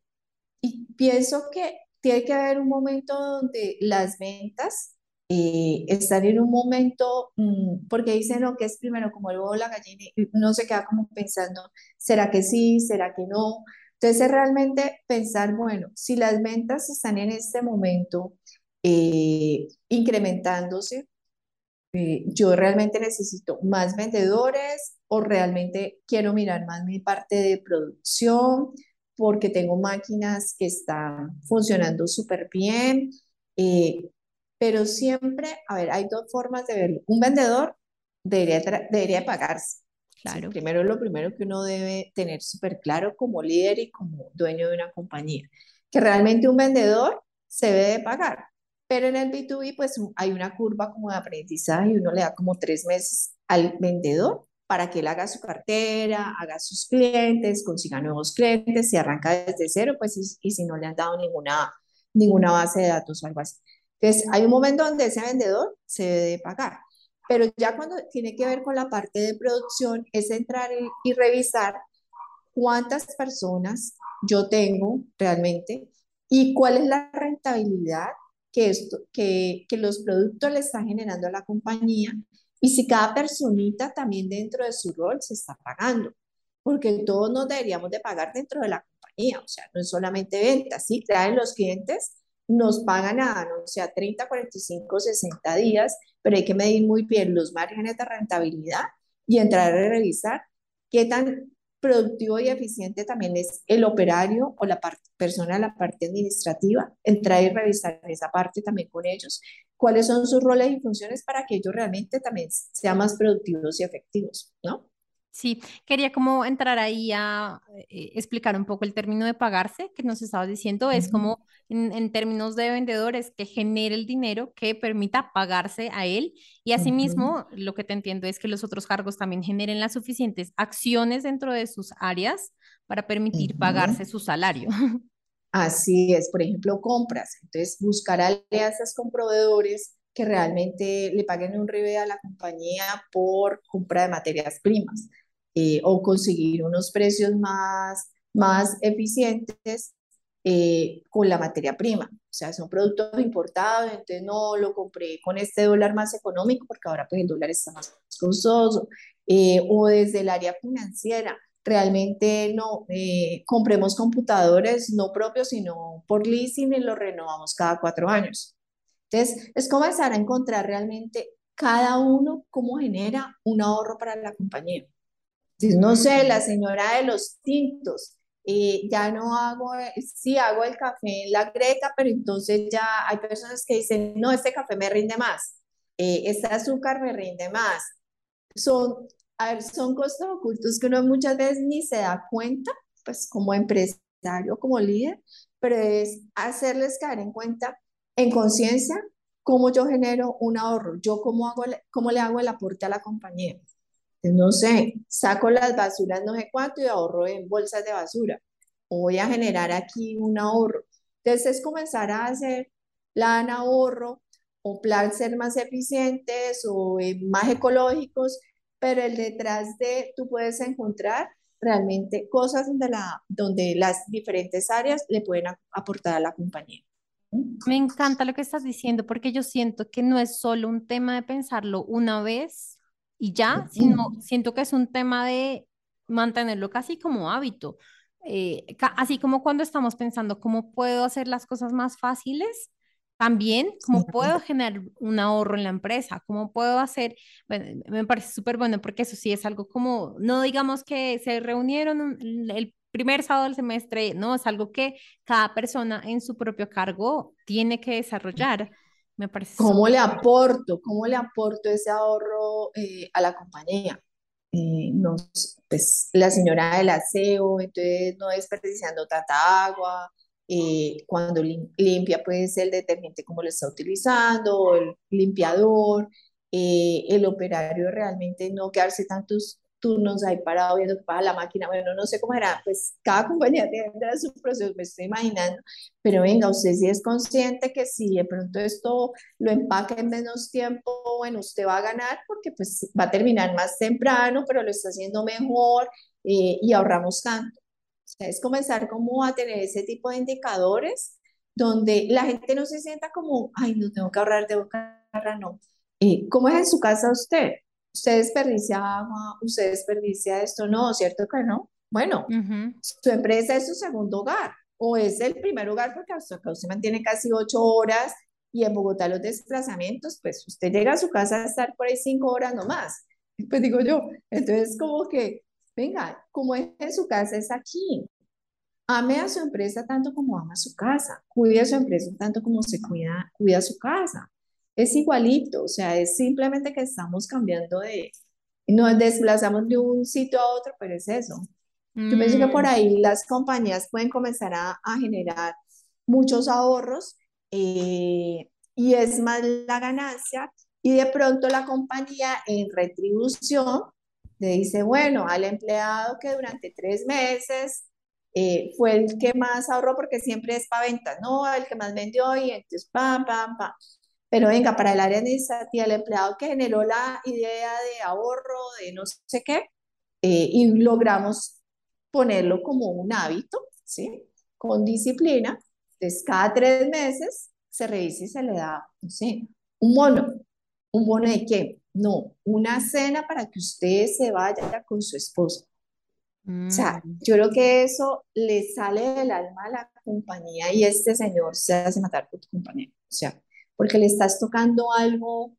y pienso que tiene que haber un momento donde las ventas eh, están en un momento, mm, porque dicen lo que es primero como el huevo la gallina, y uno se queda como pensando, ¿será que sí? ¿Será que no? Entonces, es realmente pensar, bueno, si las ventas están en este momento eh, incrementándose, eh, yo realmente necesito más vendedores o realmente quiero mirar más mi parte de producción porque tengo máquinas que están funcionando súper bien. Eh, pero siempre, a ver, hay dos formas de verlo. Un vendedor debería, debería pagarse Claro. Primero, lo primero que uno debe tener súper claro como líder y como dueño de una compañía, que realmente un vendedor se debe pagar. Pero en el B2B, pues hay una curva como de aprendizaje y uno le da como tres meses al vendedor para que él haga su cartera, haga sus clientes, consiga nuevos clientes, se arranca desde cero, pues y, si no le han dado ninguna, ninguna base de datos o algo así. Entonces, hay un momento donde ese vendedor se debe pagar, pero ya cuando tiene que ver con la parte de producción, es entrar y, revisar cuántas personas yo tengo realmente y cuál es la rentabilidad que, esto, que, que los productos le están generando a la compañía y si cada personita también dentro de su rol se está pagando, porque todos nos deberíamos de pagar dentro de la compañía, o sea, no es solamente ventas, sí, traen los clientes, nos pagan a, no sé, a 30, 45, 60 días, pero hay que medir muy bien los márgenes de rentabilidad y entrar a revisar qué tan productivo y eficiente también es el operario o la persona de la parte administrativa, entrar y revisar esa parte también con ellos, cuáles son sus roles y funciones para que ellos realmente también sean más productivos y efectivos, ¿no? Sí, quería como entrar ahí a eh, explicar un poco el término de pagarse que nos estabas diciendo. Es como en, términos de vendedores que genere el dinero que permita pagarse a él. Y asimismo, lo que te entiendo es que los otros cargos también generen las suficientes acciones dentro de sus áreas para permitir pagarse su salario. Así es, por ejemplo, compras. Entonces, buscar alianzas con proveedores que realmente le paguen un rebate a la compañía por compra de materias primas eh, o conseguir unos precios más, más eficientes eh, con la materia prima. O sea, son productos importados, entonces no lo compré con este dólar más económico porque ahora pues el dólar está más costoso. Eh, o desde el área financiera, realmente no compremos computadores no propios, sino por leasing y los renovamos cada cuatro años. Entonces, es comenzar a encontrar realmente cada uno cómo genera un ahorro para la compañía. Entonces, no sé, la señora de los tintos, eh, ya no hago, eh, sí hago el café en la greca, pero entonces ya hay personas que dicen, no, este café me rinde más, eh, este azúcar me rinde más. Son, a ver, son costos ocultos que uno muchas veces ni se da cuenta, pues como empresario, como líder, pero es hacerles caer en cuenta en conciencia cómo yo genero un ahorro, yo cómo, hago, cómo le hago el aporte a la compañía. no sé, saco las basuras no sé cuánto y ahorro en bolsas de basura. Voy a generar aquí un ahorro. Entonces es comenzar a hacer plan ahorro o plan ser más eficientes o eh, más ecológicos, pero el detrás de tú puedes encontrar realmente cosas donde, la, donde las diferentes áreas le pueden aportar a la compañía. Me encanta lo que estás diciendo porque yo siento que no es solo un tema de pensarlo una vez y ya, sino siento que es un tema de mantenerlo casi como hábito. Eh, así como cuando estamos pensando cómo puedo hacer las cosas más fáciles, también cómo puedo generar un ahorro en la empresa, cómo puedo hacer, me parece súper bueno porque eso sí es algo como, no digamos que se reunieron el primer sábado del semestre, no, es algo que cada persona en su propio cargo tiene que desarrollar. Me parece ¿Cómo le aporto? ¿Cómo le aporto ese ahorro eh, a la compañía? Eh, pues la señora del aseo, entonces no desperdiciando tanta agua, eh, cuando limpia pues el detergente como lo está utilizando, el limpiador, el operario realmente no quedarse tantos turnos ahí parado viendo que pasa la máquina, bueno, no sé cómo era, pues cada compañía tiene su proceso, me estoy imaginando, pero venga, usted sí es consciente que si de pronto esto lo empaque en menos tiempo, bueno, usted va a ganar porque pues va a terminar más temprano, pero lo está haciendo mejor eh, y ahorramos tanto. O sea, es comenzar como a tener ese tipo de indicadores donde la gente no se sienta como, ay, no tengo que ahorrar, tengo que ahorrar, no. Eh, ¿Cómo es en su casa usted? Usted desperdicia agua, usted desperdicia esto, no, ¿cierto que no? Bueno, su empresa es su segundo hogar o es el primer hogar porque usted mantiene casi ocho horas y en Bogotá los desplazamientos, pues usted llega a su casa a estar por ahí cinco horas nomás. Pues digo yo, entonces como que, venga, como es en su casa, es aquí. Ame a su empresa tanto como ama su casa. Cuide a su empresa tanto como se cuida, cuida su casa es igualito, o sea, es simplemente que estamos cambiando de, nos desplazamos de un sitio a otro, pero es eso. Yo pienso que por Mm, ahí las compañías pueden comenzar a, a generar muchos ahorros eh, y es más la ganancia y de pronto la compañía en retribución le dice, bueno, al empleado que durante tres meses eh, fue el que más ahorró porque siempre es para ventas, ¿no? El que más vendió y entonces pam, pam, pam. Pero venga, para el área administrativa, el empleado que generó la idea de ahorro, de no sé qué, eh, y logramos ponerlo como un hábito, ¿sí? Con disciplina. Entonces, cada tres meses se revisa y se le da, no sé, un bono. ¿Un bono de qué? No, una cena para que usted se vaya con su esposa. O sea, mm, yo creo que eso le sale del alma a la compañía y este señor se hace matar por tu compañía. O sea, porque le estás tocando algo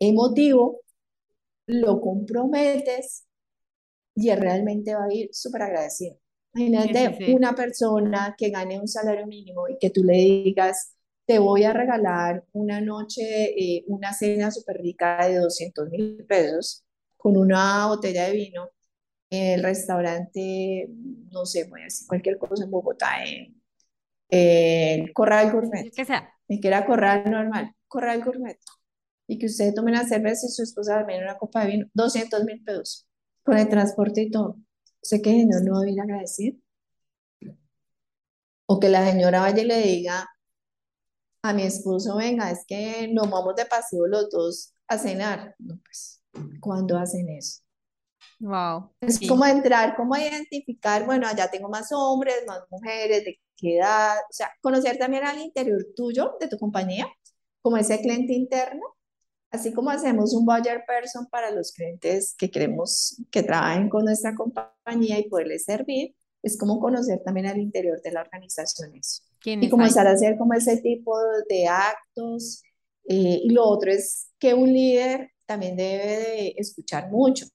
emotivo, lo comprometes y él realmente va a ir súper agradecido. sí, sí, Imagínate sí. una persona que gane un salario mínimo y que tú le digas, te voy a regalar una noche, eh, una cena súper rica de doscientos mil pesos con una botella de vino en el restaurante, no sé, voy a decir cualquier cosa en Bogotá, en, en Corral Gourmet, El que sea. Ni que era Corral normal, Corral Gourmet, y que usted tome una cerveza y su esposa también una copa de vino, doscientos mil pesos, con el transporte y todo. ¿Sé que no, no va a venir a agradecer? O que la señora vaya y le diga a mi esposo, venga, es que nos vamos de paseo los dos a cenar. No, pues, ¿cuándo hacen eso? Wow, Es como sí. entrar, como identificar, bueno, allá tengo más hombres, más mujeres, de qué edad, o sea, conocer también al interior tuyo, de tu compañía, como ese cliente interno, así como hacemos un buyer person para los clientes que queremos que trabajen con nuestra compañía y poderles servir, es como conocer también al interior de la organización eso. Y comenzar a hacer como ese tipo de actos. eh, y lo otro es que un líder también debe de escuchar mucho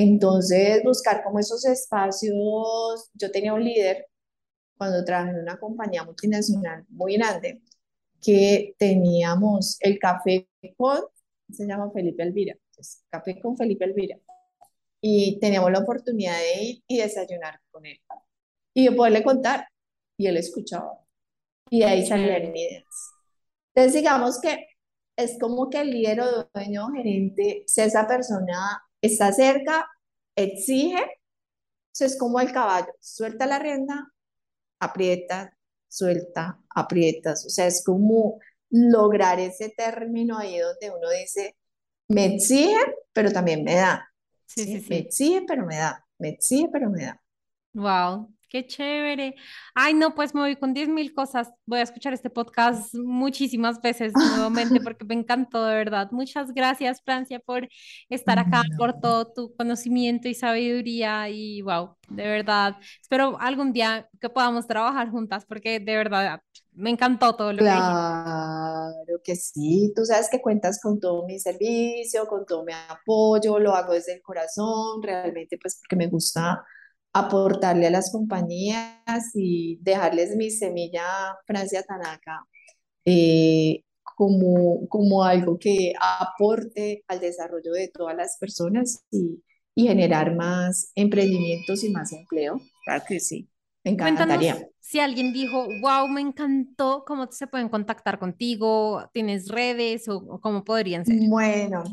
entonces, buscar como esos espacios, yo tenía un líder cuando trabajé en una compañía multinacional muy grande, que teníamos el café con, se llama Felipe Elvira, entonces, café con Felipe Elvira, y teníamos la oportunidad de ir y desayunar con él. Y yo poderle contar, y él escuchaba, y de ahí salían ideas. Entonces, digamos que es como que el líder o dueño o gerente, si esa persona está cerca, exige, eso es como el caballo, suelta la rienda, aprieta, suelta, aprietas, o sea, es como lograr ese término ahí donde uno dice, me exige, pero también me da, Sí, sí, ¿sí? Me exige, pero me da, me exige, pero me da. Wow, qué chévere. Ay, no, pues me voy con diez mil cosas. Voy a escuchar este podcast muchísimas veces nuevamente porque me encantó, de verdad. Muchas gracias, Francia, por estar acá, por todo tu conocimiento y sabiduría. Y wow, de verdad. Espero algún día que podamos trabajar juntas porque de verdad me encantó todo lo que dijiste. Claro que sí, tú sabes que cuentas con todo mi servicio, con todo mi apoyo, lo hago desde el corazón, realmente pues porque me gusta aportarle a las compañías y dejarles mi semilla Francia Tanaka eh, como, como algo que aporte al desarrollo de todas las personas y, y generar más emprendimientos y más empleo. Claro que sí, me Cuéntanos encantaría. si alguien dijo, wow, me encantó, ¿cómo se pueden contactar contigo? ¿Tienes redes o, o cómo podrían ser? Bueno,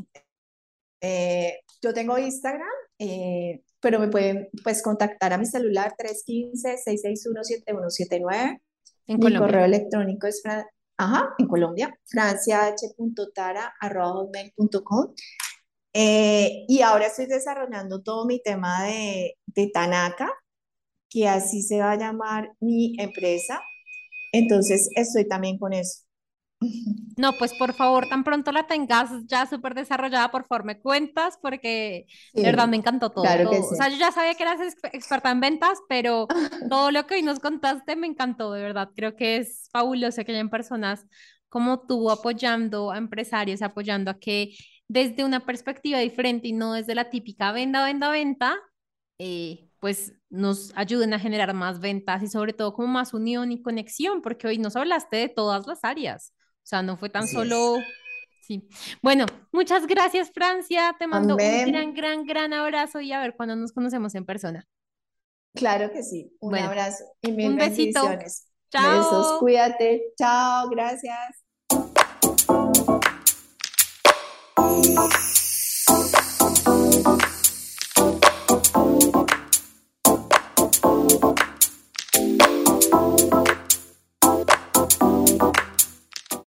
Eh, yo tengo Instagram, eh, pero me pueden pues, contactar a mi celular tres uno cinco, seis seis uno, siete uno siete nueve En Mi correo electrónico es, fran- ajá, en Colombia, franciah.tara.hotmail.com. Eh, y ahora estoy desarrollando todo mi tema de, de Tanaka, que así se va a llamar mi empresa. Entonces estoy también con eso. No, pues por favor, tan pronto la tengas ya súper desarrollada, por favor, me cuentas porque de verdad me Sí, encantó todo, claro que todo. O sí. sea, yo ya sabía que eras exp- experta en ventas, pero todo lo que hoy nos contaste me encantó, de verdad. Creo que es fabuloso que hayan personas como tú apoyando a empresarios, apoyando a que desde una perspectiva diferente y no desde la típica venda, venda, venta, eh, pues nos ayuden a generar más ventas y sobre todo como más unión y conexión, porque hoy nos hablaste de todas las áreas. O sea, no fue tan Así es. solo Sí. Bueno, muchas gracias, Francia. Te mando un gran, gran, gran abrazo y a ver cuando nos conocemos en persona. Claro que sí. Un abrazo y mil un besito. bendiciones. Chao. Besos, cuídate. Chao, gracias.